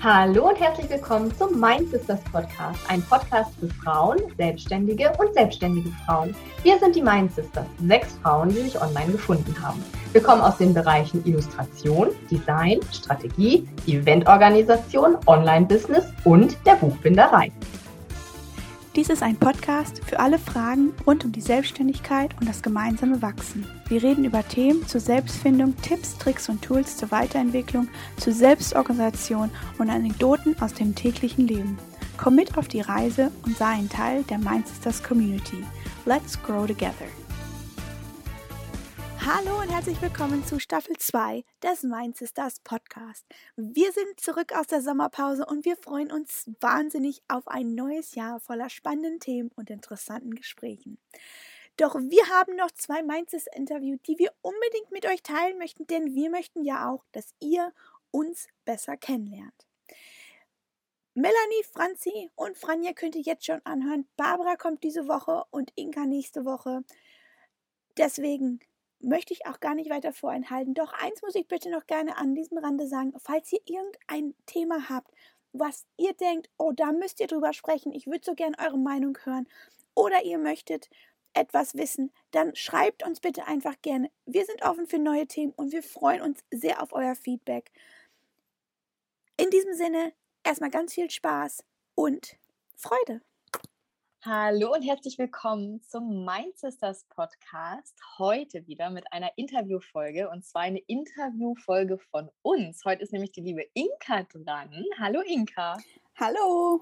Hallo und herzlich willkommen zum Mind Sisters Podcast, ein Podcast für Frauen, Selbstständige und selbstständige Frauen. Wir sind die Mind Sisters, sechs Frauen, die sich online gefunden haben. Wir kommen aus den Bereichen Illustration, Design, Strategie, Eventorganisation, Online-Business und der Buchbinderei. Dies ist ein Podcast für alle Fragen rund um die Selbstständigkeit und das gemeinsame Wachsen. Wir reden über Themen zur Selbstfindung, Tipps, Tricks und Tools zur Weiterentwicklung, zur Selbstorganisation und Anekdoten aus dem täglichen Leben. Komm mit auf die Reise und sei ein Teil der Mindsisters Community. Let's grow together. Hallo und herzlich willkommen zu Staffel 2 des Mind Sisters Podcast. Wir sind zurück aus der Sommerpause und wir freuen uns wahnsinnig auf ein neues Jahr voller spannenden Themen und interessanten Gesprächen. Doch wir haben noch zwei Mindsys Interviews, die wir unbedingt mit euch teilen möchten, denn wir möchten ja auch, dass ihr uns besser kennenlernt. Melanie, Franzi und Franja könnt ihr jetzt schon anhören. Barbara kommt diese Woche und Inka nächste Woche. Deswegen möchte ich auch gar nicht weiter vorenthalten. Doch eins muss ich bitte noch gerne an diesem Rande sagen. Falls ihr irgendein Thema habt, was ihr denkt, oh, da müsst ihr drüber sprechen, ich würde so gern eure Meinung hören, oder ihr möchtet etwas wissen, dann schreibt uns bitte einfach gerne. Wir sind offen für neue Themen und wir freuen uns sehr auf euer Feedback. In diesem Sinne, erstmal ganz viel Spaß und Freude. Hallo und herzlich willkommen zum Mind Sisters Podcast. Heute wieder mit einer Interviewfolge und zwar eine Interviewfolge von uns. Heute ist nämlich die liebe Inka dran. Hallo Inka. Hallo.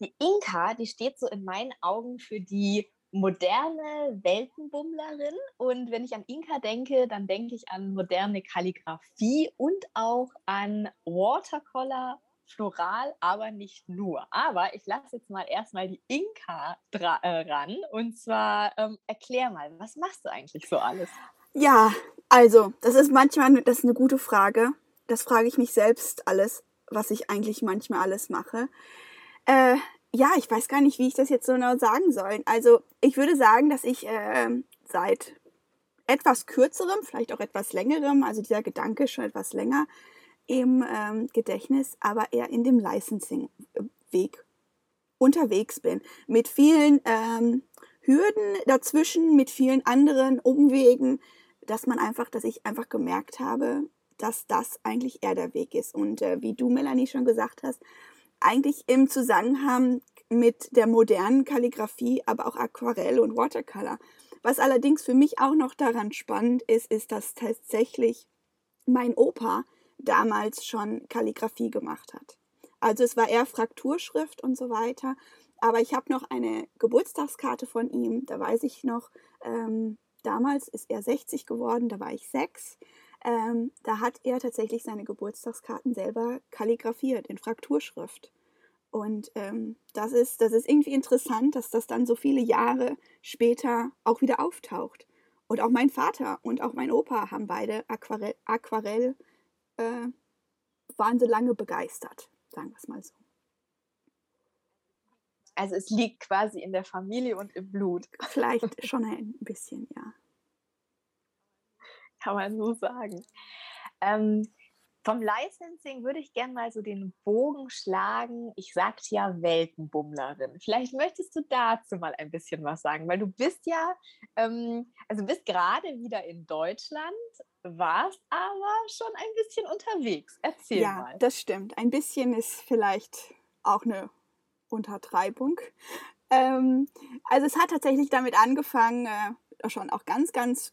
Die Inka, die steht so in meinen Augen für die moderne Weltenbummlerin. Und wenn ich an Inka denke, dann denke ich an moderne Kalligrafie und auch an Watercolor floral, aber nicht nur. Aber ich lasse jetzt mal erstmal die Inka äh, ran. Und zwar ähm, erklär mal, was machst du eigentlich so alles? Ja, also, das ist manchmal das ist eine gute Frage. Das frage ich mich selbst alles, was ich eigentlich manchmal alles mache. Äh, ja, ich weiß gar nicht, wie ich das jetzt so genau sagen soll. Also, ich würde sagen, dass ich äh, seit etwas kürzerem, vielleicht auch etwas längerem, also dieser Gedanke schon etwas länger, im ähm, Gedächtnis, aber eher in dem Licensing-Weg unterwegs bin. Mit vielen ähm, Hürden dazwischen, mit vielen anderen Umwegen, dass man einfach, dass ich einfach gemerkt habe, dass das eigentlich eher der Weg ist. Und äh, wie du, Melanie, schon gesagt hast, eigentlich im Zusammenhang mit der modernen Kalligrafie, aber auch Aquarell und Watercolor. Was allerdings für mich auch noch daran spannend ist, ist, dass tatsächlich mein Opa damals schon Kalligrafie gemacht hat. Also es war eher Frakturschrift und so weiter. Aber ich habe noch eine Geburtstagskarte von ihm. Da weiß ich noch, ähm, damals ist er 60 geworden, da war ich sechs. Ähm, da hat er tatsächlich seine Geburtstagskarten selber kalligrafiert in Frakturschrift. Und ähm, das, ist, das ist irgendwie interessant, dass das dann so viele Jahre später auch wieder auftaucht. Und auch mein Vater und auch mein Opa haben beide Aquarell, Aquarell äh, waren sie lange begeistert, sagen wir es mal so. Also es liegt quasi in der Familie und im Blut. Vielleicht schon ein bisschen, ja. Kann man so sagen. Ähm, vom Licensing würde ich gerne mal so den Bogen schlagen. Ich sagte ja Weltenbummlerin. Vielleicht möchtest du dazu mal ein bisschen was sagen, weil du bist ja, ähm, also bist gerade wieder in Deutschland, warst aber schon ein bisschen unterwegs. Erzähl ja, mal. Ja, das stimmt. Ein bisschen ist vielleicht auch eine Untertreibung. Ähm, also es hat tatsächlich damit angefangen, äh, schon auch ganz, ganz,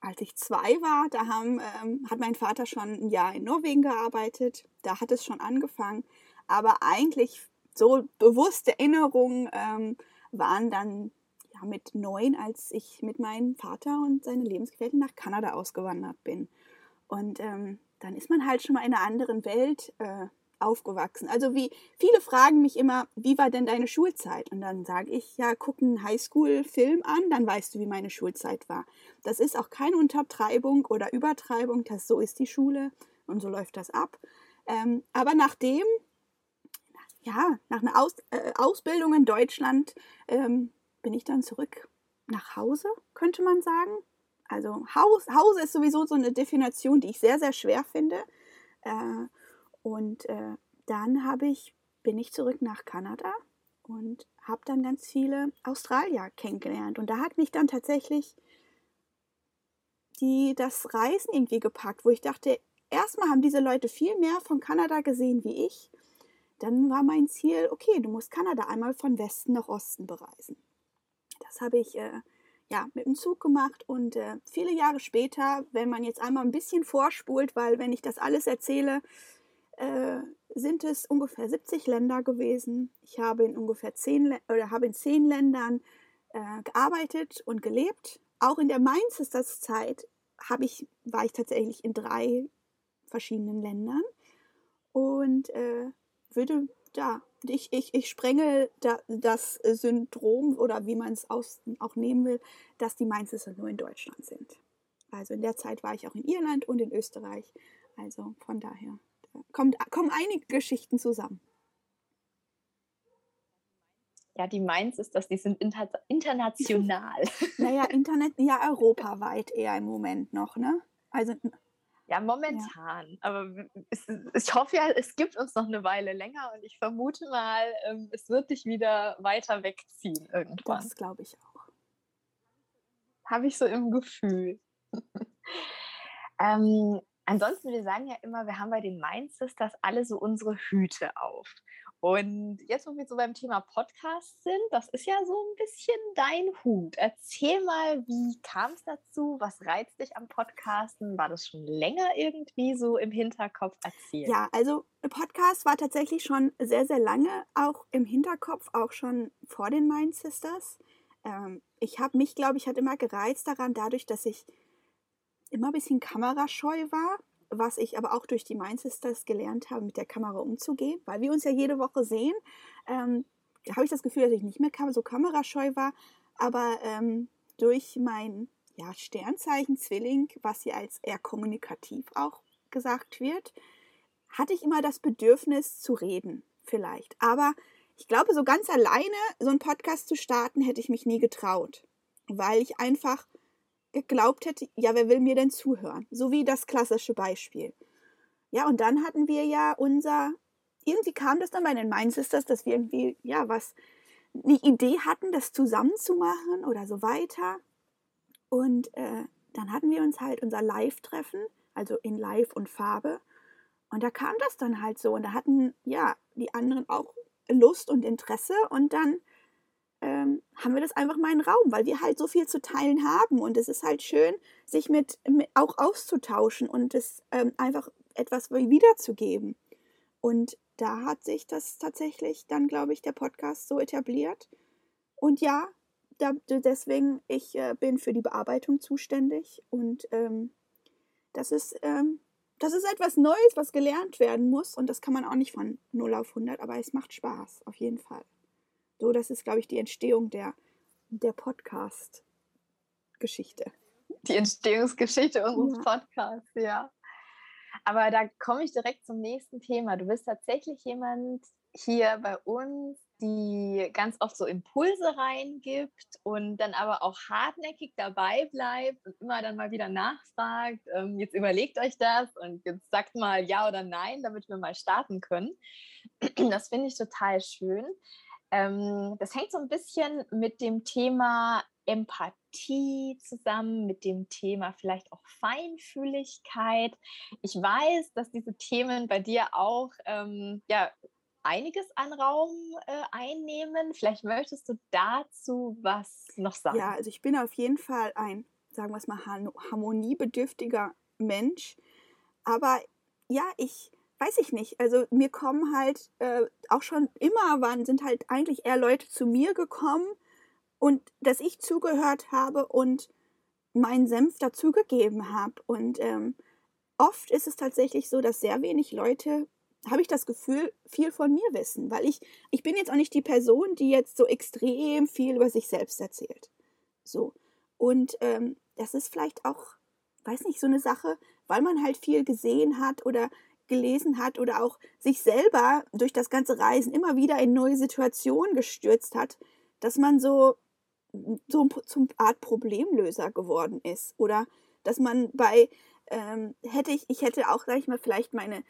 als ich zwei war, da haben, ähm, hat mein Vater schon ein Jahr in Norwegen gearbeitet. Da hat es schon angefangen. Aber eigentlich so bewusste Erinnerungen ähm, waren dann ja, mit neun, als ich mit meinem Vater und seiner Lebensgefährtin nach Kanada ausgewandert bin. Und ähm, dann ist man halt schon mal in einer anderen Welt äh, aufgewachsen. Also wie viele fragen mich immer, wie war denn deine Schulzeit? Und dann sage ich, ja, guck einen Highschool-Film an, dann weißt du, wie meine Schulzeit war. Das ist auch keine Untertreibung oder Übertreibung, das so ist die Schule und so läuft das ab. Ähm, aber nachdem, ja, nach einer Aus, äh, Ausbildung in Deutschland ähm, bin ich dann zurück nach Hause, könnte man sagen. Also Haus, Hause ist sowieso so eine Definition, die ich sehr, sehr schwer finde. Äh, und äh, dann habe ich, bin ich zurück nach Kanada und habe dann ganz viele Australier kennengelernt. Und da hat mich dann tatsächlich die das Reisen irgendwie gepackt, wo ich dachte, erstmal haben diese Leute viel mehr von Kanada gesehen wie ich. Dann war mein Ziel, okay, du musst Kanada einmal von Westen nach Osten bereisen. Das habe ich äh, ja mit dem Zug gemacht und äh, viele Jahre später, wenn man jetzt einmal ein bisschen vorspult, weil wenn ich das alles erzähle, äh, sind es ungefähr 70 Länder gewesen. Ich habe in ungefähr zehn oder habe in zehn Ländern äh, gearbeitet und gelebt. Auch in der Mainzesters Zeit habe ich, war ich tatsächlich in drei verschiedenen Ländern und äh, würde da, ich, ich, ich sprenge da, das Syndrom oder wie man es auch nehmen will, dass die Mainzer nur in Deutschland sind. Also in der Zeit war ich auch in Irland und in Österreich. Also von daher kommt, kommen einige Geschichten zusammen. Ja, die Mainz ist dass die sind inter international. naja, Internet, ja, europaweit eher im Moment noch, ne? Also. Ja, momentan. Ja. Aber es, ich hoffe ja, es gibt uns noch eine Weile länger und ich vermute mal, ähm, es wird dich wieder weiter wegziehen irgendwann. Das glaube ich auch. Habe ich so im Gefühl. ähm, ansonsten, wir sagen ja immer, wir haben bei den Mind Sisters alle so unsere Hüte auf. Und jetzt, wo wir so beim Thema Podcast sind, das ist ja so ein bisschen dein Hut. Erzähl mal, wie kam es dazu? Was reizt dich am Podcasten? War das schon länger irgendwie so im Hinterkopf? Erzähl. Ja, also Podcast war tatsächlich schon sehr, sehr lange auch im Hinterkopf, auch schon vor den Mind Sisters. Ähm, ich habe mich, glaube ich, hat immer gereizt daran, dadurch, dass ich immer ein bisschen kamerascheu war was ich aber auch durch die Mindsisters gelernt habe, mit der Kamera umzugehen, weil wir uns ja jede Woche sehen, ähm, habe ich das Gefühl, dass ich nicht mehr so kamerascheu war, aber ähm, durch mein ja, Sternzeichen Zwilling, was hier als eher kommunikativ auch gesagt wird, hatte ich immer das Bedürfnis zu reden, vielleicht. Aber ich glaube, so ganz alleine so einen Podcast zu starten, hätte ich mich nie getraut, weil ich einfach geglaubt hätte, ja, wer will mir denn zuhören? So wie das klassische Beispiel. Ja, und dann hatten wir ja unser, irgendwie kam das dann bei den Mind Sisters, dass wir irgendwie, ja, was, eine Idee hatten, das zusammenzumachen oder so weiter. Und äh, dann hatten wir uns halt unser Live-Treffen, also in Live und Farbe. Und da kam das dann halt so. Und da hatten, ja, die anderen auch Lust und Interesse. Und dann ähm, haben wir das einfach mal in Raum, weil wir halt so viel zu teilen haben und es ist halt schön, sich mit, mit auch auszutauschen und es ähm, einfach etwas wiederzugeben. Und da hat sich das tatsächlich dann, glaube ich, der Podcast so etabliert. Und ja, da, deswegen, ich äh, bin für die Bearbeitung zuständig und ähm, das ist, ähm, das ist etwas Neues, was gelernt werden muss und das kann man auch nicht von 0 auf 100, aber es macht Spaß, auf jeden Fall. So, das ist, glaube ich, die Entstehung der, der Podcast-Geschichte. Die Entstehungsgeschichte unseres ja. Podcasts, ja. Aber da komme ich direkt zum nächsten Thema. Du bist tatsächlich jemand hier bei uns, die ganz oft so Impulse reingibt und dann aber auch hartnäckig dabei bleibt und immer dann mal wieder nachfragt, ähm, jetzt überlegt euch das und jetzt sagt mal ja oder nein, damit wir mal starten können. Das finde ich total schön. Ähm, das hängt so ein bisschen mit dem Thema Empathie zusammen, mit dem Thema vielleicht auch Feinfühligkeit. Ich weiß, dass diese Themen bei dir auch ähm, ja, einiges an Raum äh, einnehmen. Vielleicht möchtest du dazu was noch sagen. Ja, also ich bin auf jeden Fall ein, sagen wir es mal, harmoniebedürftiger Mensch. Aber ja, ich weiß ich nicht. Also mir kommen halt äh, auch schon immer waren, sind halt eigentlich eher Leute zu mir gekommen und dass ich zugehört habe und meinen Senf dazugegeben habe. Und ähm, oft ist es tatsächlich so, dass sehr wenig Leute, habe ich das Gefühl, viel von mir wissen. Weil ich, ich bin jetzt auch nicht die Person, die jetzt so extrem viel über sich selbst erzählt. So. Und ähm, das ist vielleicht auch, weiß nicht, so eine Sache, weil man halt viel gesehen hat oder gelesen hat oder auch sich selber durch das ganze Reisen immer wieder in neue Situationen gestürzt hat, dass man so, so zum Art Problemlöser geworden ist. Oder dass man bei, ähm, hätte ich, ich hätte auch, sag ich mal, vielleicht meine,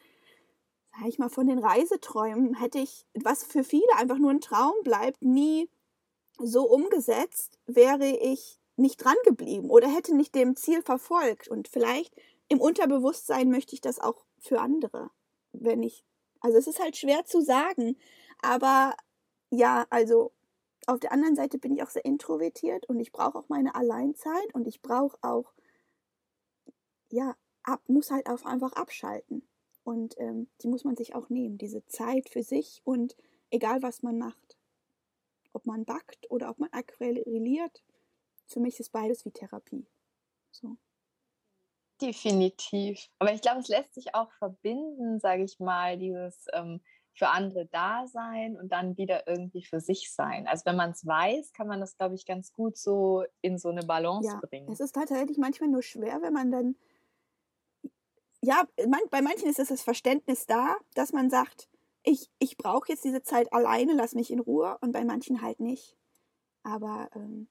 sag ich mal, von den Reiseträumen hätte ich, was für viele einfach nur ein Traum bleibt, nie so umgesetzt, wäre ich nicht dran geblieben oder hätte nicht dem Ziel verfolgt. Und vielleicht im Unterbewusstsein möchte ich das auch für andere, wenn ich, also es ist halt schwer zu sagen, aber ja, also auf der anderen Seite bin ich auch sehr introvertiert und ich brauche auch meine Alleinzeit und ich brauche auch, ja, ab, muss halt auch einfach abschalten. Und ähm, die muss man sich auch nehmen, diese Zeit für sich und egal was man macht. Ob man backt oder ob man aquarelliert, für mich ist beides wie Therapie. So. Definitiv. Aber ich glaube, es lässt sich auch verbinden, sage ich mal, dieses ähm, für andere da sein und dann wieder irgendwie für sich sein. Also wenn man es weiß, kann man das, glaube ich, ganz gut so in so eine Balance ja, bringen. Es ist tatsächlich manchmal nur schwer, wenn man dann, ja, man, bei manchen ist es das Verständnis da, dass man sagt, ich, ich brauche jetzt diese Zeit alleine, lass mich in Ruhe und bei manchen halt nicht. Aber ähm,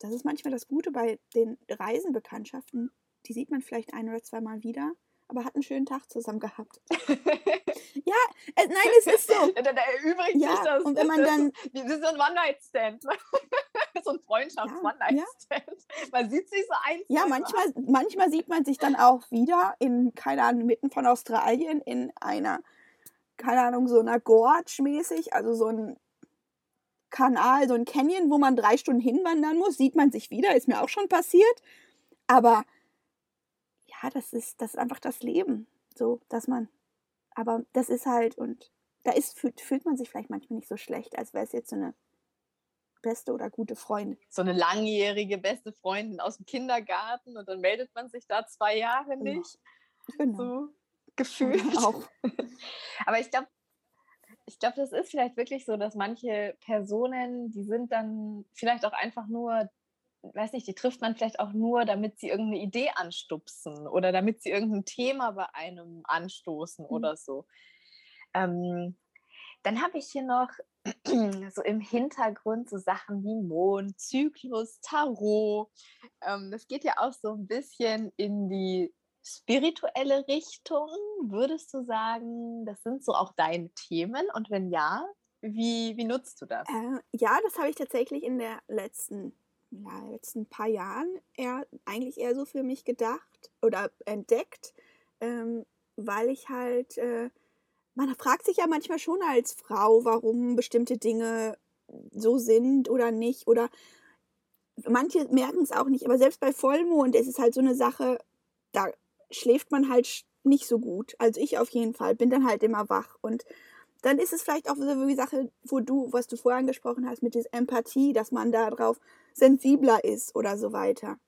das ist manchmal das Gute bei den Reisenbekanntschaften. Die sieht man vielleicht ein oder zweimal wieder, aber hat einen schönen Tag zusammen gehabt. ja, äh, nein, es ist so. Da, da erübrigt ja, sich das. Und wenn man das, dann. Das ist so ein One-Night-Stand. so ein Freundschafts-One-Night-Stand. Ja. Man sieht sich so ein. Ja, manchmal, manchmal sieht man sich dann auch wieder in, keine Ahnung, mitten von Australien in einer, keine Ahnung, so einer Gorge mäßig, also so ein Kanal, so ein Canyon, wo man drei Stunden hinwandern muss, sieht man sich wieder, ist mir auch schon passiert. Aber ja, das ist, das ist einfach das Leben. So, dass man, aber das ist halt, und da ist, fühlt, fühlt man sich vielleicht manchmal nicht so schlecht, als wäre es jetzt so eine beste oder gute Freundin. So eine langjährige beste Freundin aus dem Kindergarten und dann meldet man sich da zwei Jahre nicht. Genau. So gefühlt. Auch. Aber ich glaube, ich glaube, das ist vielleicht wirklich so, dass manche Personen, die sind dann vielleicht auch einfach nur, weiß nicht, die trifft man vielleicht auch nur, damit sie irgendeine Idee anstupsen oder damit sie irgendein Thema bei einem anstoßen mhm. oder so. Ähm, dann habe ich hier noch so im Hintergrund so Sachen wie Mond, Zyklus, Tarot. Ähm, das geht ja auch so ein bisschen in die spirituelle Richtung, würdest du sagen, das sind so auch deine Themen? Und wenn ja, wie, wie nutzt du das? Äh, ja, das habe ich tatsächlich in der letzten, ja, letzten paar Jahren eher, eigentlich eher so für mich gedacht oder entdeckt, ähm, weil ich halt, äh, man fragt sich ja manchmal schon als Frau, warum bestimmte Dinge so sind oder nicht oder manche merken es auch nicht, aber selbst bei Vollmond ist es halt so eine Sache, da schläft man halt nicht so gut. Also ich auf jeden Fall bin dann halt immer wach und dann ist es vielleicht auch so wie Sache, wo du, was du vorher angesprochen hast, mit dieser Empathie, dass man darauf sensibler ist oder so weiter.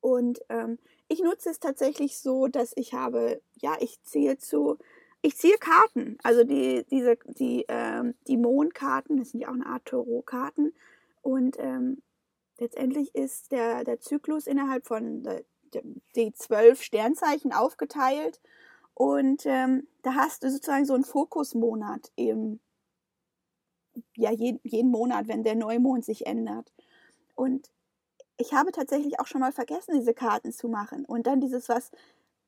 Und ähm, ich nutze es tatsächlich so, dass ich habe, ja, ich ziehe zu, ich ziehe Karten, also die, diese, die, ähm, die Mondkarten, das sind ja auch eine Art Tarotkarten. Und ähm, letztendlich ist der, der Zyklus innerhalb von die zwölf Sternzeichen aufgeteilt. Und ähm, da hast du sozusagen so einen Fokusmonat im, ja, jeden, jeden Monat, wenn der Neumond sich ändert. Und ich habe tatsächlich auch schon mal vergessen, diese Karten zu machen. Und dann dieses, was,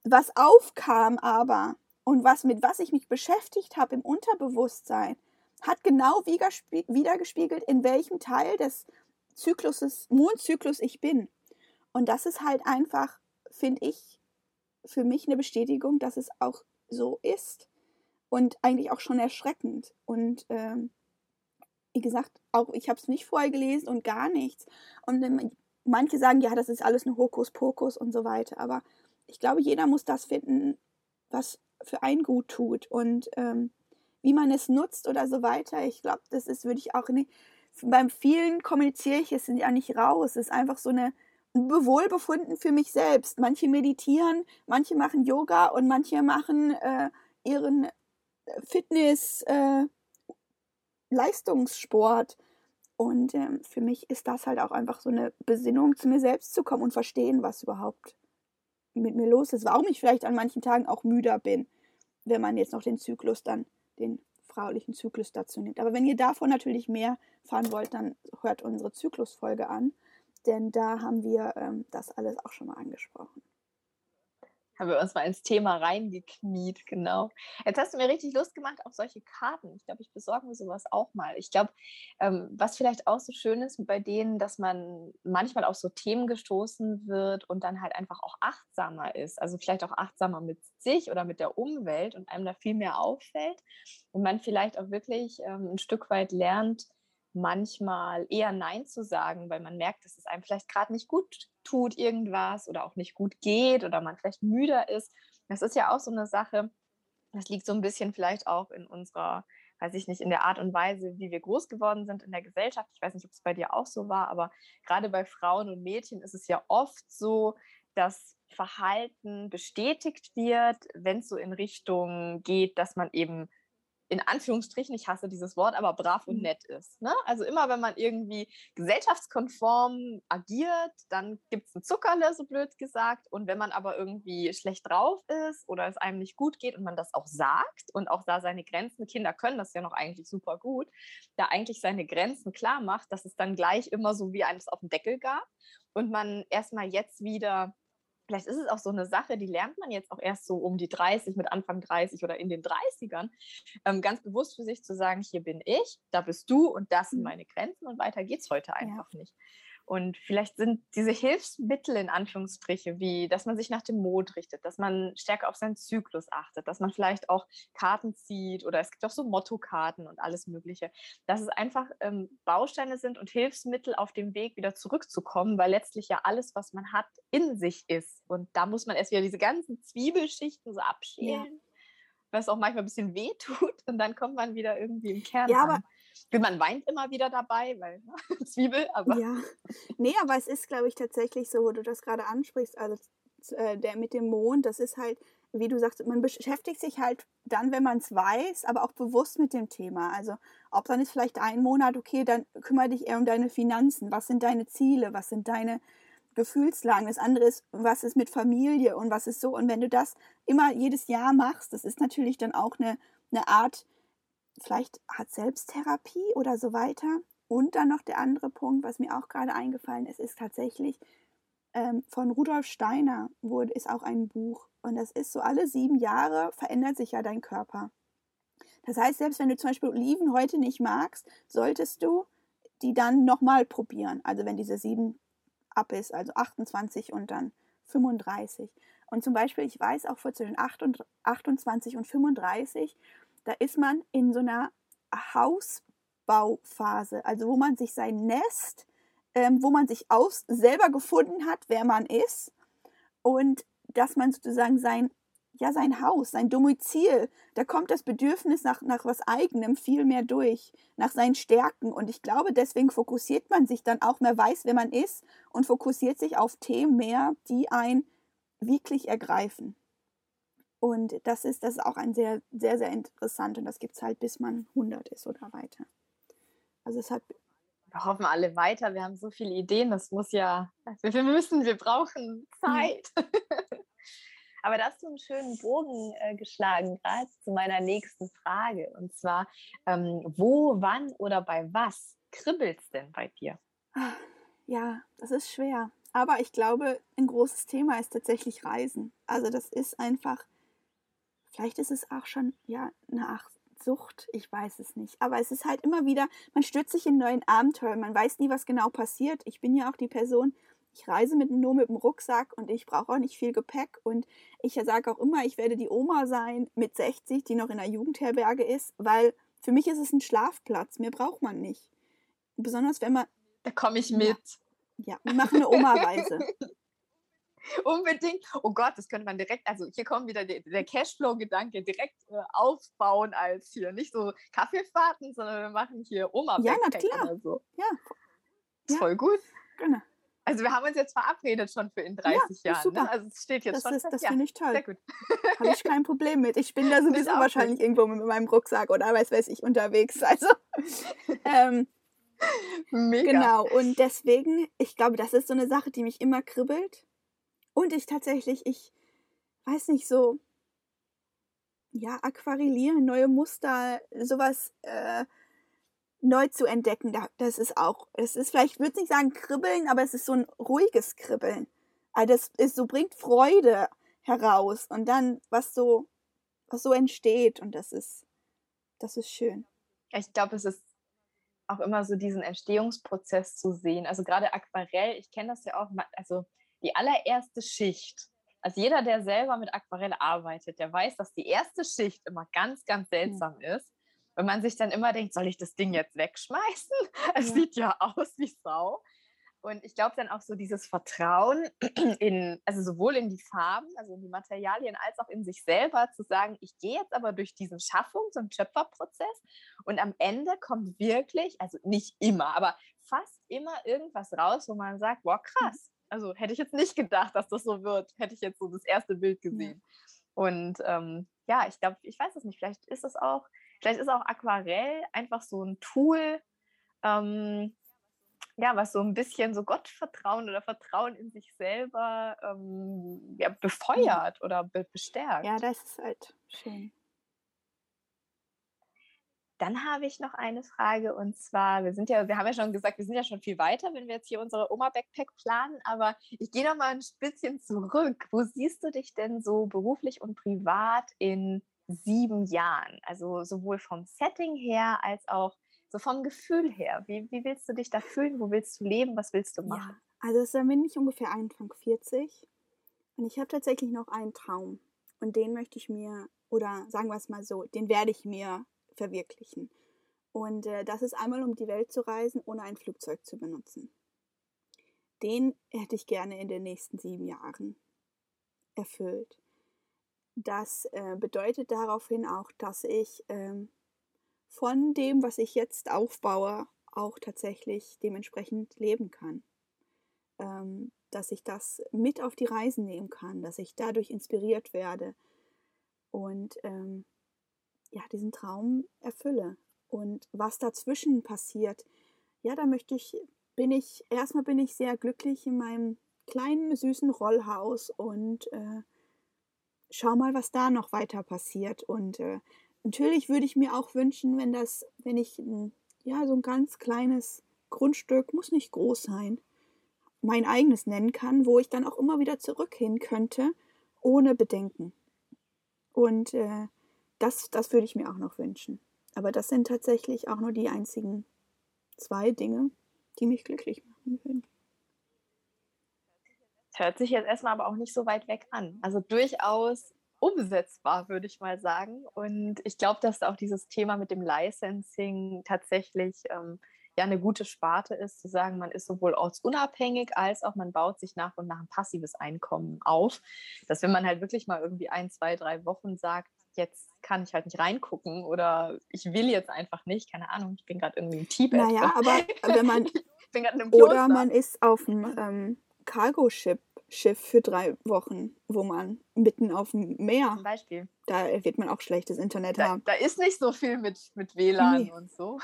was aufkam aber und was, mit was ich mich beschäftigt habe im Unterbewusstsein, hat genau wiedergespiegelt, in welchem Teil des Zykluses, Mondzyklus ich bin. Und das ist halt einfach, finde ich, für mich eine Bestätigung, dass es auch so ist. Und eigentlich auch schon erschreckend. Und ähm, wie gesagt, auch ich habe es nicht vorher gelesen und gar nichts. Und ähm, manche sagen, ja, das ist alles ein Hokuspokus und so weiter. Aber ich glaube, jeder muss das finden, was für einen gut tut. Und ähm, wie man es nutzt oder so weiter, ich glaube, das ist, würde ich auch nicht. Beim vielen kommuniziere ich es ja nicht raus. Es ist einfach so eine Wohlbefunden für mich selbst. Manche meditieren, manche machen Yoga und manche machen äh, ihren Fitness, äh, Leistungssport. Und äh, für mich ist das halt auch einfach so eine Besinnung, zu mir selbst zu kommen und verstehen, was überhaupt mit mir los ist. Warum ich vielleicht an manchen Tagen auch müder bin, wenn man jetzt noch den Zyklus dann, den fraulichen Zyklus dazu nimmt. Aber wenn ihr davon natürlich mehr fahren wollt, dann hört unsere Zyklusfolge an denn da haben wir ähm, das alles auch schon mal angesprochen. Haben wir uns mal ins Thema reingekniet, genau. Jetzt hast du mir richtig Lust gemacht auf solche Karten. Ich glaube, ich besorge mir sowas auch mal. Ich glaube, ähm, was vielleicht auch so schön ist bei denen, dass man manchmal auf so Themen gestoßen wird und dann halt einfach auch achtsamer ist. Also vielleicht auch achtsamer mit sich oder mit der Umwelt und einem da viel mehr auffällt. Und man vielleicht auch wirklich ähm, ein Stück weit lernt, manchmal eher Nein zu sagen, weil man merkt, dass es einem vielleicht gerade nicht gut tut, irgendwas oder auch nicht gut geht oder man vielleicht müder ist. Das ist ja auch so eine Sache, das liegt so ein bisschen vielleicht auch in unserer, weiß ich nicht, in der Art und Weise, wie wir groß geworden sind in der Gesellschaft. Ich weiß nicht, ob es bei dir auch so war, aber gerade bei Frauen und Mädchen ist es ja oft so, dass Verhalten bestätigt wird, wenn es so in Richtung geht, dass man eben in Anführungsstrichen, ich hasse dieses Wort, aber brav und mhm. nett ist. Ne? Also immer, wenn man irgendwie gesellschaftskonform agiert, dann gibt es ein Zuckerle, so blöd gesagt. Und wenn man aber irgendwie schlecht drauf ist oder es einem nicht gut geht und man das auch sagt und auch da seine Grenzen, Kinder können das ja noch eigentlich super gut, da eigentlich seine Grenzen klar macht, dass es dann gleich immer so wie eines auf dem Deckel gab und man erstmal jetzt wieder vielleicht ist es auch so eine Sache, die lernt man jetzt auch erst so um die 30, mit Anfang 30 oder in den 30ern, ähm, ganz bewusst für sich zu sagen, hier bin ich, da bist du und das sind mhm. meine Grenzen und weiter geht es heute einfach ja. nicht. Und vielleicht sind diese Hilfsmittel in Anführungsstriche, wie dass man sich nach dem Mond richtet, dass man stärker auf seinen Zyklus achtet, dass man vielleicht auch Karten zieht oder es gibt auch so Mottokarten und alles Mögliche, dass es einfach ähm, Bausteine sind und Hilfsmittel auf dem Weg wieder zurückzukommen, weil letztlich ja alles, was man hat, in sich ist. Und da muss man erst wieder diese ganzen Zwiebelschichten so abschälen. Ja was auch manchmal ein bisschen weh tut und dann kommt man wieder irgendwie im Kern ja, an. Aber man weint immer wieder dabei, weil ne? Zwiebel, aber. Ja. Nee, aber es ist, glaube ich, tatsächlich so, wo du das gerade ansprichst, also äh, der mit dem Mond, das ist halt, wie du sagst, man beschäftigt sich halt dann, wenn man es weiß, aber auch bewusst mit dem Thema. Also ob dann ist vielleicht ein Monat, okay, dann kümmere dich eher um deine Finanzen. Was sind deine Ziele? Was sind deine Gefühlslagen? Das andere ist, was ist mit Familie und was ist so? Und wenn du das immer jedes Jahr machst, das ist natürlich dann auch eine, eine Art, vielleicht hat Selbsttherapie oder so weiter. Und dann noch der andere Punkt, was mir auch gerade eingefallen ist, ist tatsächlich ähm, von Rudolf Steiner wurde, ist auch ein Buch. Und das ist so, alle sieben Jahre verändert sich ja dein Körper. Das heißt, selbst wenn du zum Beispiel Oliven heute nicht magst, solltest du die dann nochmal probieren. Also wenn diese sieben ab ist, also 28 und dann 35. Und zum Beispiel, ich weiß auch vor zwischen 28 und 35 da ist man in so einer Hausbauphase, also wo man sich sein Nest, ähm, wo man sich aus, selber gefunden hat, wer man ist und dass man sozusagen sein, ja, sein Haus, sein Domizil, da kommt das Bedürfnis nach, nach was Eigenem viel mehr durch, nach seinen Stärken. Und ich glaube, deswegen fokussiert man sich dann auch mehr, weiß, wer man ist und fokussiert sich auf Themen mehr, die einen wirklich ergreifen. Und das ist, das ist auch ein sehr, sehr, sehr interessant. Und das gibt es halt, bis man 100 ist oder weiter. Also es hat. Wir hoffen alle weiter. Wir haben so viele Ideen. Das muss ja, wir müssen, wir brauchen. Zeit. Aber da hast du einen schönen Bogen äh, geschlagen, gerade zu meiner nächsten Frage. Und zwar, ähm, wo, wann oder bei was kribbelt es denn bei dir? Ja, das ist schwer. Aber ich glaube, ein großes Thema ist tatsächlich Reisen. Also das ist einfach Vielleicht ist es auch schon ja eine Sucht, ich weiß es nicht. Aber es ist halt immer wieder, man stürzt sich in neuen Abenteuer, man weiß nie, was genau passiert. Ich bin ja auch die Person, ich reise mit, nur mit dem Rucksack und ich brauche auch nicht viel Gepäck. Und ich sage auch immer, ich werde die Oma sein mit 60, die noch in der Jugendherberge ist, weil für mich ist es ein Schlafplatz. Mehr braucht man nicht. Besonders wenn man. Da komme ich mit. Ja, ja wir machen eine Oma-Reise. Unbedingt. Oh Gott, das könnte man direkt, also hier kommt wieder der, der Cashflow-Gedanke, direkt äh, aufbauen als hier. Nicht so Kaffeefahrten, sondern wir machen hier oma Ja, na klar. Oder so. Ja. Ist ja. voll gut. Genau. Also wir haben uns jetzt verabredet schon für in 30 ja, Jahren. Ne? Super. Ne? Also es steht jetzt das schon. Ist, das ja, finde ich toll. Sehr gut. Habe ich kein Problem mit. Ich bin da sowieso wahrscheinlich gut. irgendwo mit meinem Rucksack oder weiß weiß ich unterwegs. Also ähm, Mega. Genau. Und deswegen, ich glaube, das ist so eine Sache, die mich immer kribbelt. Und ich tatsächlich, ich weiß nicht, so, ja, aquarellieren, neue Muster, sowas äh, neu zu entdecken, das ist auch, es ist vielleicht, ich würde nicht sagen kribbeln, aber es ist so ein ruhiges Kribbeln. Also das ist so, bringt Freude. heraus und dann was so, was so entsteht und das ist, das ist schön. Ich glaube, es ist auch immer so diesen Entstehungsprozess zu sehen. Also gerade Aquarell, ich kenne das ja auch, also die allererste Schicht. Also jeder, der selber mit Aquarell arbeitet, der weiß, dass die erste Schicht immer ganz, ganz hm. seltsam mhm. ist. Wenn man sich dann immer denkt, soll ich das Ding jetzt wegschmeißen? Es ja. sieht ja aus wie Sau. Und ich glaube dann auch so dieses Vertrauen in, also sowohl in die Farben, also in die Materialien, als auch in sich selber zu sagen, ich gehe jetzt aber durch diesen Schaffungs- und Schöpferprozess und am Ende kommt wirklich, also nicht immer, aber fast immer irgendwas raus, wo man sagt, mhm. krass. Also hätte ich jetzt nicht gedacht, dass das so wird, hätte ich jetzt so das erste Bild gesehen. Und ähm, ja, ich glaube, ich weiß es nicht, vielleicht ist es auch, vielleicht ist auch Aquarell einfach so ein Tool, ähm, ja, was so ein bisschen so Gottvertrauen oder Vertrauen in sich selber ähm, ja, befeuert oder be bestärkt. Ja, das ist halt schön. Dann habe ich noch eine Frage und zwar, wir sind ja, wir haben ja schon gesagt, wir sind ja schon viel weiter, wenn wir jetzt hier unsere Oma-Backpack planen, aber ich gehe noch mal ein bisschen zurück. Wo siehst du dich denn so beruflich und privat in sieben Jahren? Also sowohl vom Setting her als auch so vom Gefühl her, wie, wie willst du dich da fühlen? Wo willst du leben? Was willst du machen? Ja, also es bin ich ungefähr Anfang 40 und ich habe tatsächlich noch einen Traum und den möchte ich mir, oder sagen wir es mal so, den werde ich mir verwirklichen. Und äh, das ist einmal um die Welt zu reisen, ohne ein Flugzeug zu benutzen. Den hätte ich gerne in den nächsten sieben Jahren erfüllt. Das äh, bedeutet daraufhin auch, dass ich ähm, von dem, was ich jetzt aufbaue, auch tatsächlich dementsprechend leben kann. Ähm, dass ich das mit auf die Reisen nehmen kann, dass ich dadurch inspiriert werde und ähm, ja, diesen Traum erfülle. Und was dazwischen passiert, ja, da möchte ich, bin ich, erstmal bin ich sehr glücklich in meinem kleinen, süßen Rollhaus und äh, schau mal, was da noch weiter passiert. Und äh, Natürlich würde ich mir auch wünschen, wenn das, wenn ich ja so ein ganz kleines Grundstück, muss nicht groß sein, mein eigenes nennen kann, wo ich dann auch immer wieder zurück hin könnte, ohne Bedenken. Und äh, das, das würde ich mir auch noch wünschen. Aber das sind tatsächlich auch nur die einzigen zwei Dinge, die mich glücklich machen würden. Hört sich jetzt erstmal aber auch nicht so weit weg an. Also durchaus umsetzbar, würde ich mal sagen. Und ich glaube, dass auch dieses Thema mit dem Licensing tatsächlich ähm, ja eine gute Sparte ist, zu sagen, man ist sowohl ortsunabhängig als auch man baut sich nach und nach ein passives Einkommen auf. Dass wenn man halt wirklich mal irgendwie ein, zwei, drei Wochen sagt, jetzt kann ich halt nicht reingucken oder ich will jetzt einfach nicht, keine Ahnung, ich bin gerade irgendwie im Tibet. Naja, aber wenn man oder man ist auf dem ähm, Cargo-Ship Schiff für drei Wochen, wo man mitten auf dem Meer. Zum Beispiel. Da wird man auch schlechtes Internet da, haben. Da ist nicht so viel mit, mit WLAN nee. und so.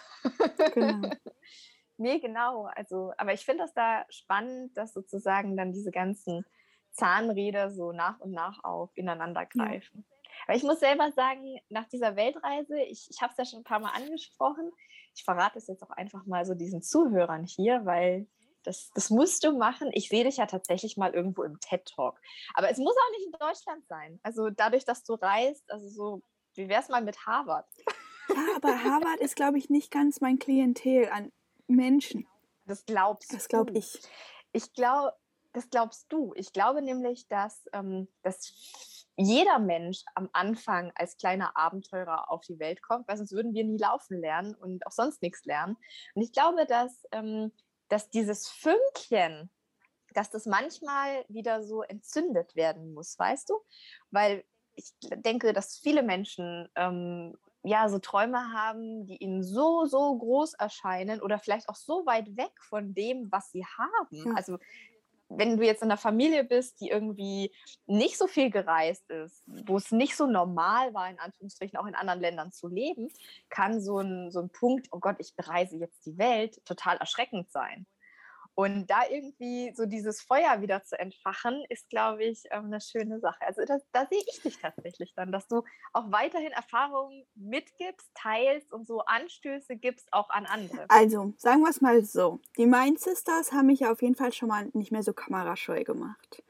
Genau. nee, genau. Also, aber ich finde das da spannend, dass sozusagen dann diese ganzen Zahnräder so nach und nach auch ineinander greifen. Ja. Aber ich muss selber sagen, nach dieser Weltreise, ich, ich habe es ja schon ein paar Mal angesprochen, ich verrate es jetzt auch einfach mal so diesen Zuhörern hier, weil das, das musst du machen. Ich sehe dich ja tatsächlich mal irgendwo im TED-Talk. Aber es muss auch nicht in Deutschland sein. Also dadurch, dass du reist, also so, wie wäre es mal mit Harvard? Ja, aber Harvard ist, glaube ich, nicht ganz mein Klientel an Menschen. Das glaubst das glaub du. Das glaube ich. Ich glaube, das glaubst du. Ich glaube nämlich, dass, ähm, dass jeder Mensch am Anfang als kleiner Abenteurer auf die Welt kommt, weil sonst würden wir nie laufen lernen und auch sonst nichts lernen. Und ich glaube, dass ähm, dass dieses Fünkchen, dass das manchmal wieder so entzündet werden muss, weißt du? Weil ich denke, dass viele Menschen ähm, ja so Träume haben, die ihnen so, so groß erscheinen oder vielleicht auch so weit weg von dem, was sie haben. Ja. Also wenn du jetzt in einer Familie bist, die irgendwie nicht so viel gereist ist, wo es nicht so normal war, in Anführungsstrichen auch in anderen Ländern zu leben, kann so ein, so ein Punkt, oh Gott, ich bereise jetzt die Welt, total erschreckend sein. Und da irgendwie so dieses Feuer wieder zu entfachen, ist, glaube ich, ähm, eine schöne Sache. Also das, da sehe ich dich tatsächlich dann, dass du auch weiterhin Erfahrungen mitgibst, teilst und so Anstöße gibst auch an andere. Also, sagen wir es mal so. Die Mind Sisters haben mich ja auf jeden Fall schon mal nicht mehr so kamerascheu gemacht.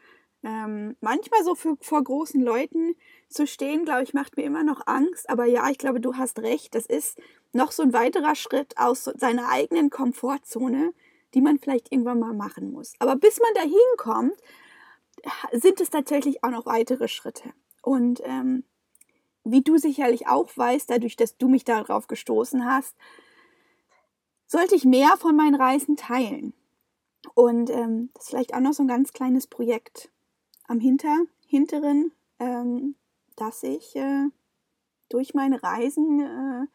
Ähm, manchmal so für, vor großen Leuten zu stehen, glaube ich, macht mir immer noch Angst. Aber ja, ich glaube, du hast recht. Das ist noch so ein weiterer Schritt aus seiner eigenen Komfortzone, die man vielleicht irgendwann mal machen muss. Aber bis man dahin kommt, sind es tatsächlich auch noch weitere Schritte. Und ähm, wie du sicherlich auch weißt, dadurch, dass du mich darauf gestoßen hast, sollte ich mehr von meinen Reisen teilen. Und ähm, das ist vielleicht auch noch so ein ganz kleines Projekt am Hinter, hinteren, ähm, dass ich äh, durch meine Reisen, äh,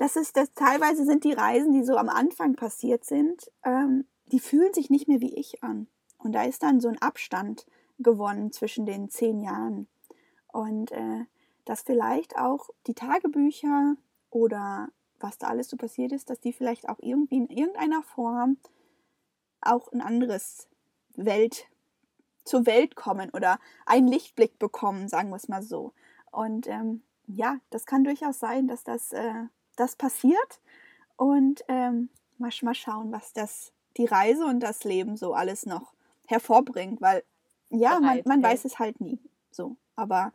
das ist das, teilweise sind die Reisen, die so am Anfang passiert sind, ähm, die fühlen sich nicht mehr wie ich an. Und da ist dann so ein Abstand gewonnen zwischen den zehn Jahren. Und äh, dass vielleicht auch die Tagebücher oder was da alles so passiert ist, dass die vielleicht auch irgendwie in irgendeiner Form auch ein anderes Welt zur Welt kommen oder einen Lichtblick bekommen, sagen wir es mal so. Und ähm, ja, das kann durchaus sein, dass das, äh, das passiert. Und ähm, mal, mal schauen, was das die Reise und das Leben so alles noch hervorbringt, weil ja, man, man weiß es halt nie. So, aber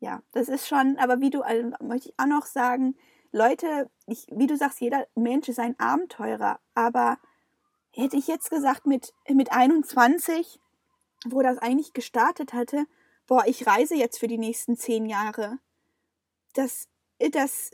ja, das ist schon, aber wie du, also, möchte ich auch noch sagen, Leute, ich, wie du sagst, jeder Mensch ist ein Abenteurer, aber hätte ich jetzt gesagt, mit, mit 21, wo das eigentlich gestartet hatte, boah, ich reise jetzt für die nächsten zehn Jahre, das, das,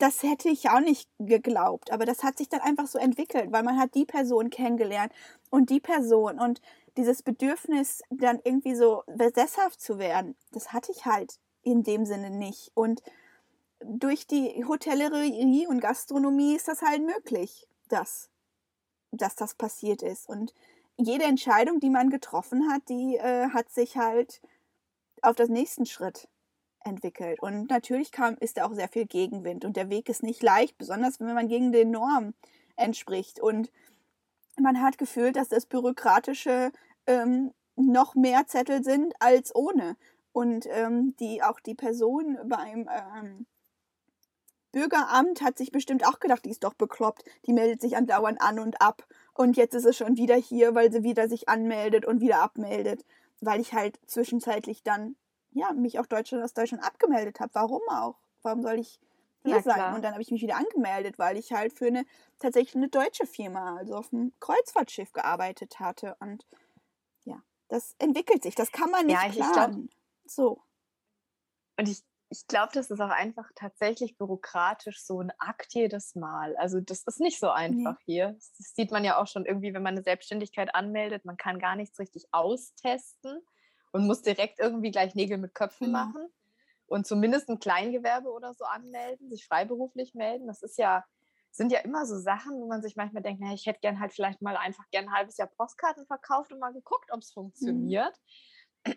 das hätte ich auch nicht geglaubt, aber das hat sich dann einfach so entwickelt, weil man hat die Person kennengelernt und die Person und dieses Bedürfnis, dann irgendwie so sesshaft zu werden, das hatte ich halt in dem Sinne nicht. Und durch die Hotellerie und Gastronomie ist das halt möglich, dass, dass das passiert ist. Und jede Entscheidung, die man getroffen hat, die äh, hat sich halt auf das nächsten Schritt entwickelt. Und natürlich kam, ist da auch sehr viel Gegenwind und der Weg ist nicht leicht, besonders wenn man gegen den Normen entspricht. Und man hat gefühlt, dass das Bürokratische ähm, noch mehr Zettel sind als ohne. Und ähm, die auch die Person beim ähm, Bürgeramt hat sich bestimmt auch gedacht, die ist doch bekloppt. Die meldet sich andauernd an und ab. Und jetzt ist es schon wieder hier, weil sie wieder sich anmeldet und wieder abmeldet. Weil ich halt zwischenzeitlich dann, ja, mich auch Deutschland aus Deutschland abgemeldet habe. Warum auch? Warum soll ich hier ja, sein. Und dann habe ich mich wieder angemeldet, weil ich halt für eine tatsächlich eine deutsche Firma, also auf einem Kreuzfahrtschiff gearbeitet hatte. Und ja, das entwickelt sich. Das kann man nicht ja, ich, planen. Ich glaub, so. Und ich, ich glaube, das ist auch einfach tatsächlich bürokratisch so ein Akt jedes Mal. Also das ist nicht so einfach nee. hier. Das sieht man ja auch schon irgendwie, wenn man eine Selbstständigkeit anmeldet. Man kann gar nichts richtig austesten und muss direkt irgendwie gleich Nägel mit Köpfen mhm. machen und zumindest ein Kleingewerbe oder so anmelden, sich freiberuflich melden. Das ist ja, sind ja immer so Sachen, wo man sich manchmal denkt, na, ich hätte gern halt vielleicht mal einfach gern ein halbes Jahr Postkarten verkauft und mal geguckt, ob es funktioniert.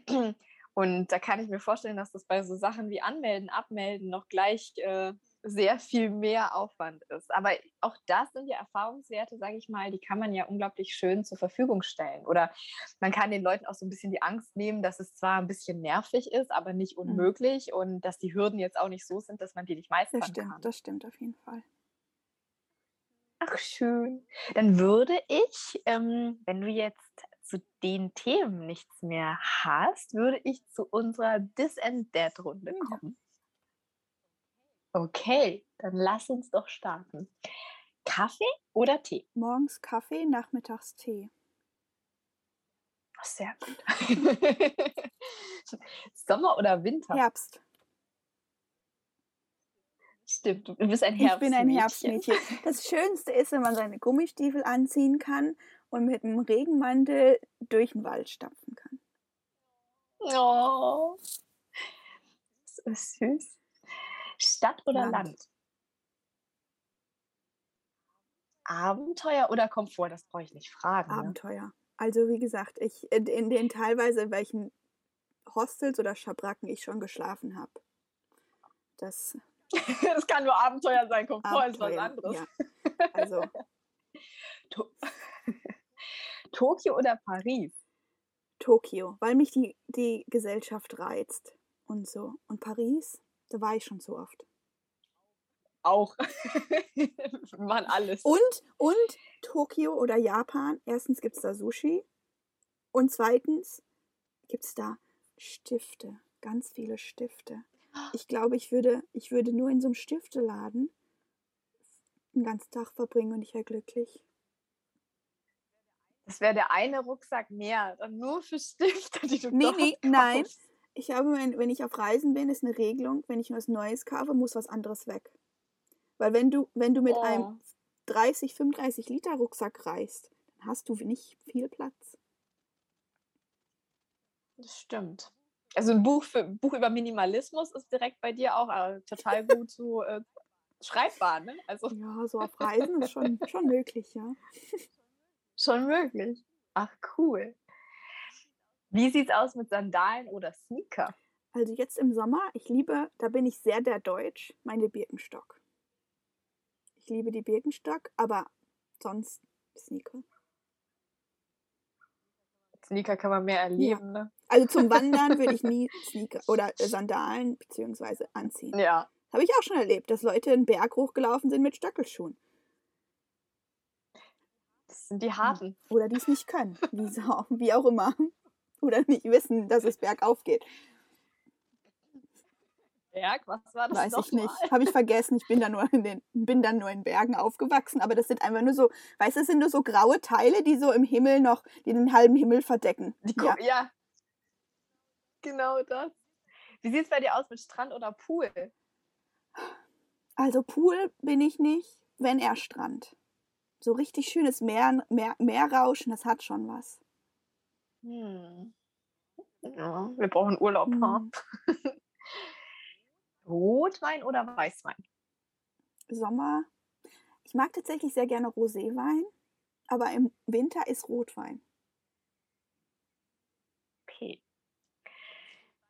Mhm. Und da kann ich mir vorstellen, dass das bei so Sachen wie Anmelden, Abmelden noch gleich äh, sehr viel mehr Aufwand ist. Aber auch das sind ja Erfahrungswerte, sage ich mal, die kann man ja unglaublich schön zur Verfügung stellen. Oder man kann den Leuten auch so ein bisschen die Angst nehmen, dass es zwar ein bisschen nervig ist, aber nicht mhm. unmöglich mhm. und dass die Hürden jetzt auch nicht so sind, dass man die nicht meistern das stimmt, kann. Das stimmt auf jeden Fall. Ach, schön. Dann würde ich, ähm, wenn du jetzt zu den Themen nichts mehr hast, würde ich zu unserer This and That Runde kommen. Okay, dann lass uns doch starten. Kaffee oder Tee? Morgens Kaffee, nachmittags Tee. sehr gut. Sommer oder Winter? Herbst. Stimmt, du bist ein Herbstmädchen. Ich bin ein Herbstmädchen. Das Schönste ist, wenn man seine Gummistiefel anziehen kann und mit einem Regenmantel durch den Wald stapfen kann. Oh, das ist süß. Stadt oder Land? Land? Abenteuer oder Komfort? Das brauche ich nicht fragen. Ne? Abenteuer. Ne? Also wie gesagt, ich in, in den teilweise in welchen Hostels oder Schabracken ich schon geschlafen habe. Das, das kann nur Abenteuer sein, Komfort Abenteuer, ist was anderes. Ja. Also. To Tokio oder Paris? Tokio, weil mich die, die Gesellschaft reizt und so. Und Paris? Da war ich schon so oft. Auch. Machen alles. Und, und Tokio oder Japan. Erstens gibt es da Sushi. Und zweitens, gibt es da Stifte, ganz viele Stifte. Ich glaube, ich würde, ich würde nur in so einem Stifteladen den ganzen Tag verbringen und ich wäre glücklich. Das wäre der eine Rucksack mehr, dann nur für Stifte, die du Nee, dort nee, nein. Ich habe, wenn, wenn ich auf Reisen bin, ist eine Regelung, wenn ich was Neues kaufe, muss was anderes weg. Weil wenn du, wenn du mit Oh. einem 30, 35 Liter Rucksack reist, dann hast du nicht viel Platz. Das stimmt. Also ein Buch, für, Buch über Minimalismus ist direkt bei dir auch äh, total gut so äh, schreibbar, ne? Also Ja, so auf Reisen ist schon, schon möglich, ja. schon möglich. Ach, cool. Wie sieht's aus mit Sandalen oder Sneaker? Also jetzt im Sommer, ich liebe, da bin ich sehr der Deutsch, meine Birkenstock. Ich liebe die Birkenstock, aber sonst Sneaker. Sneaker kann man mehr erleben, ne? Also zum Wandern würde ich nie Sneaker oder äh, Sandalen beziehungsweise anziehen. Ja. Habe ich auch schon erlebt, dass Leute einen Berg hochgelaufen sind mit Stöckelschuhen. Das sind die harten. Oder die es nicht können. Wie, so, wie auch immer. Oder nicht wissen, dass es bergauf geht. Berg, was war das Weiß ich nicht. Habe ich vergessen. Ich bin da nur in den, bin dann nur in Bergen aufgewachsen. Aber das sind einfach nur so, weißt du, das sind nur so graue Teile, die so im Himmel noch, die den halben Himmel verdecken. Die ja. Ja. Genau das. Wie sieht es bei dir aus mit Strand oder Pool? Also Pool bin ich nicht, wenn er Strand. So richtig schönes Meer, Meer, Meerrauschen, das hat schon was. Hm. Ja, wir brauchen Urlaub. Hm. Rotwein oder Weißwein? Sommer. Ich mag tatsächlich sehr gerne Roséwein, aber im Winter ist Rotwein. Okay.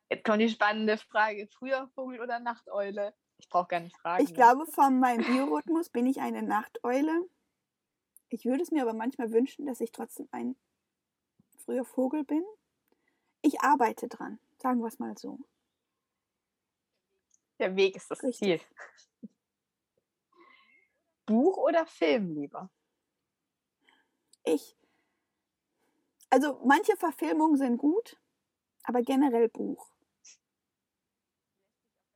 Jetzt kommt die spannende Frage. Früher Vogel oder Nachteule? Ich brauche gar nicht fragen. Ich ne? glaube, von meinem Biorhythmus bin ich eine Nachteule. Ich würde es mir aber manchmal wünschen, dass ich trotzdem ein früher Vogel bin. Ich arbeite dran, sagen wir es mal so. Der Weg ist das Richtig. Ziel. Buch oder Film lieber? Ich. Also manche Verfilmungen sind gut, aber generell Buch.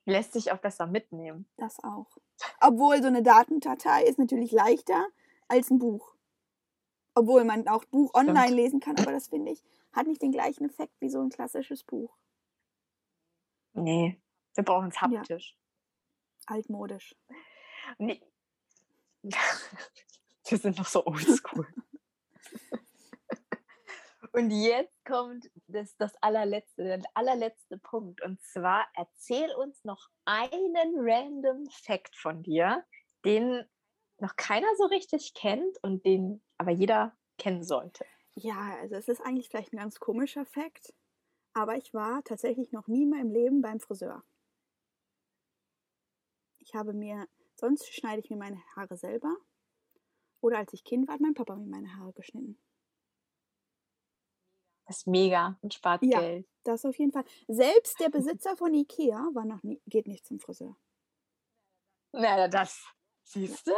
Lässt sich auch besser mitnehmen. Das auch. Obwohl so eine Datendatei ist natürlich leichter als ein Buch. Obwohl man auch Buch Stimmt. online lesen kann, aber das finde ich, hat nicht den gleichen Effekt wie so ein klassisches Buch. Nee, wir brauchen es Ja. haptisch. Altmodisch. Nee. Wir sind noch so oldschool. Und jetzt kommt das, das allerletzte, der allerletzte Punkt. Und zwar erzähl uns noch einen random Fact von dir, den noch keiner so richtig kennt und den aber jeder kennen sollte. Ja, also es ist eigentlich vielleicht ein ganz komischer Fakt, aber ich war tatsächlich noch nie in meinem Leben beim Friseur. Ich habe mir, sonst schneide ich mir meine Haare selber. Oder als ich Kind war, hat mein Papa mir meine Haare geschnitten. Das ist mega und spart Ja. Geld. Das auf jeden Fall. Selbst der Besitzer von Ikea war noch nie, geht nicht zum Friseur. Na, das siehst du.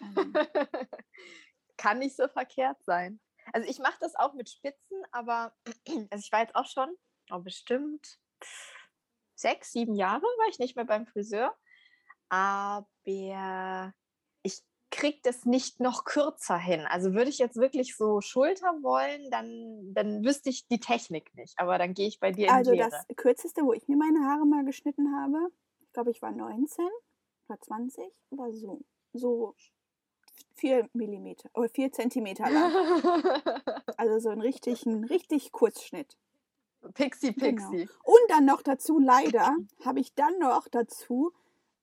Also, Kann nicht so verkehrt sein. Also ich mache das auch mit Spitzen, aber also ich war jetzt auch schon, oh, bestimmt sechs, sieben Jahre war ich nicht mehr beim Friseur. Aber ich kriege das nicht noch kürzer hin. Also würde ich jetzt wirklich so Schulter wollen, dann, dann wüsste ich die Technik nicht. Aber dann gehe ich bei dir in also die das Lehre. kürzeste, wo ich mir meine Haare mal geschnitten habe, ich glaube, ich war 19 oder 20, war so. So 4 Millimeter oder 4 Zentimeter lang. Also so ein richtig, ein richtig Kurzschnitt. Pixie, Genau. Pixie. Und dann noch dazu, leider, habe ich dann noch dazu,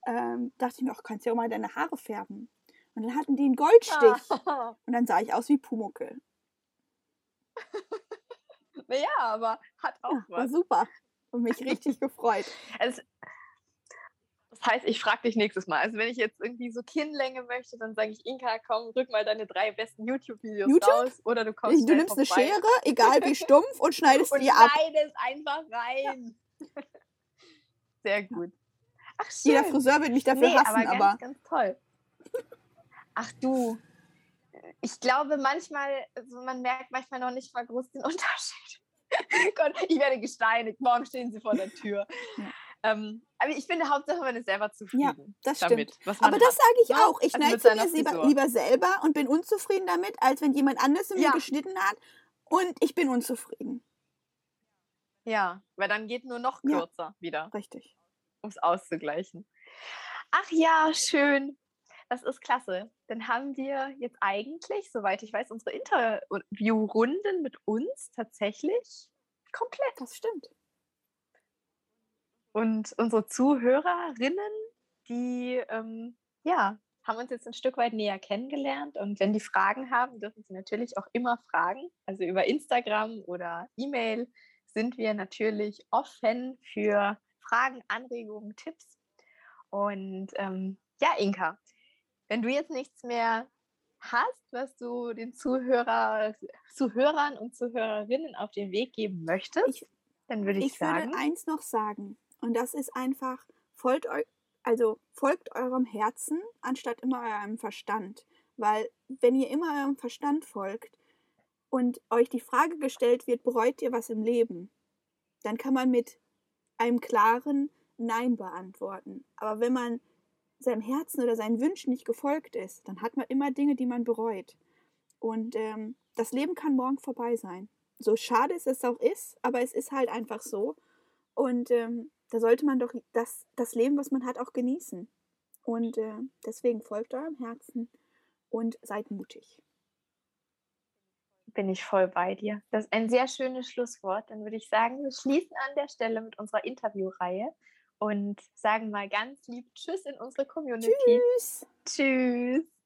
ähm, dachte ich mir, ach, kannst ja auch mal deine Haare färben. Und dann hatten die einen Goldstich. Ah. Und dann sah ich aus wie Pumuckel. Naja, aber hat auch Ja, war was. super. Und mich richtig gefreut. Also, das heißt, ich frage dich nächstes Mal. Also wenn ich jetzt irgendwie so Kinnlänge möchte, dann sage ich, Inka, komm, rück mal deine drei besten YouTube-Videos YouTube? raus. Oder du kommst Du nimmst eine vorbei Schere, egal wie stumpf, und schneidest und die ab. schneidest einfach rein. Sehr gut. Ach, schön. Jeder Friseur wird mich dafür nee, hassen, aber ganz, aber ganz toll. Ach du, ich glaube manchmal, also man merkt manchmal noch nicht mal groß den Unterschied. Gott, ich werde gesteinigt. Morgen stehen sie vor der Tür. Ähm, aber ich finde, Hauptsache, man ist selber zufrieden. Ja, das damit, stimmt. aber das sage ich auch. Ich also schneide mir lieber, lieber selber und bin unzufrieden damit, als wenn jemand anderes in ja. mir geschnitten hat und ich bin unzufrieden. Ja, weil dann geht nur noch kürzer ja, wieder. Richtig. Um es auszugleichen. Ach ja, schön. Das ist klasse. Dann haben wir jetzt eigentlich, soweit ich weiß, unsere Interviewrunden mit uns tatsächlich komplett. Das stimmt. Und unsere Zuhörerinnen, die ähm, ja, haben uns jetzt ein Stück weit näher kennengelernt. Und wenn die Fragen haben, dürfen sie natürlich auch immer fragen. Also über Instagram oder E-Mail sind wir natürlich offen für Fragen, Anregungen, Tipps. Und ähm, ja, Inka, wenn du jetzt nichts mehr hast, was du den Zuhörer, Zuhörern und Zuhörerinnen auf den Weg geben möchtest, ich, dann würde ich, ich sagen. Ich würde eins noch sagen. Und das ist einfach, folgt euch, also folgt eurem Herzen, anstatt immer eurem Verstand. Weil wenn ihr immer eurem Verstand folgt und euch die Frage gestellt wird, bereut ihr was im Leben, dann kann man mit einem klaren Nein beantworten. Aber wenn man seinem Herzen oder seinen Wünschen nicht gefolgt ist, dann hat man immer Dinge, die man bereut. Und ähm, das Leben kann morgen vorbei sein. So schade es auch ist, aber es ist halt einfach so. Und ähm, da sollte man doch das, das Leben, was man hat, auch genießen. Und äh, deswegen folgt eurem Herzen und seid mutig. Bin ich voll bei dir. Das ist ein sehr schönes Schlusswort. Dann würde ich sagen, wir schließen an der Stelle mit unserer Interviewreihe und sagen mal ganz lieb Tschüss in unsere Community. Tschüss. Tschüss.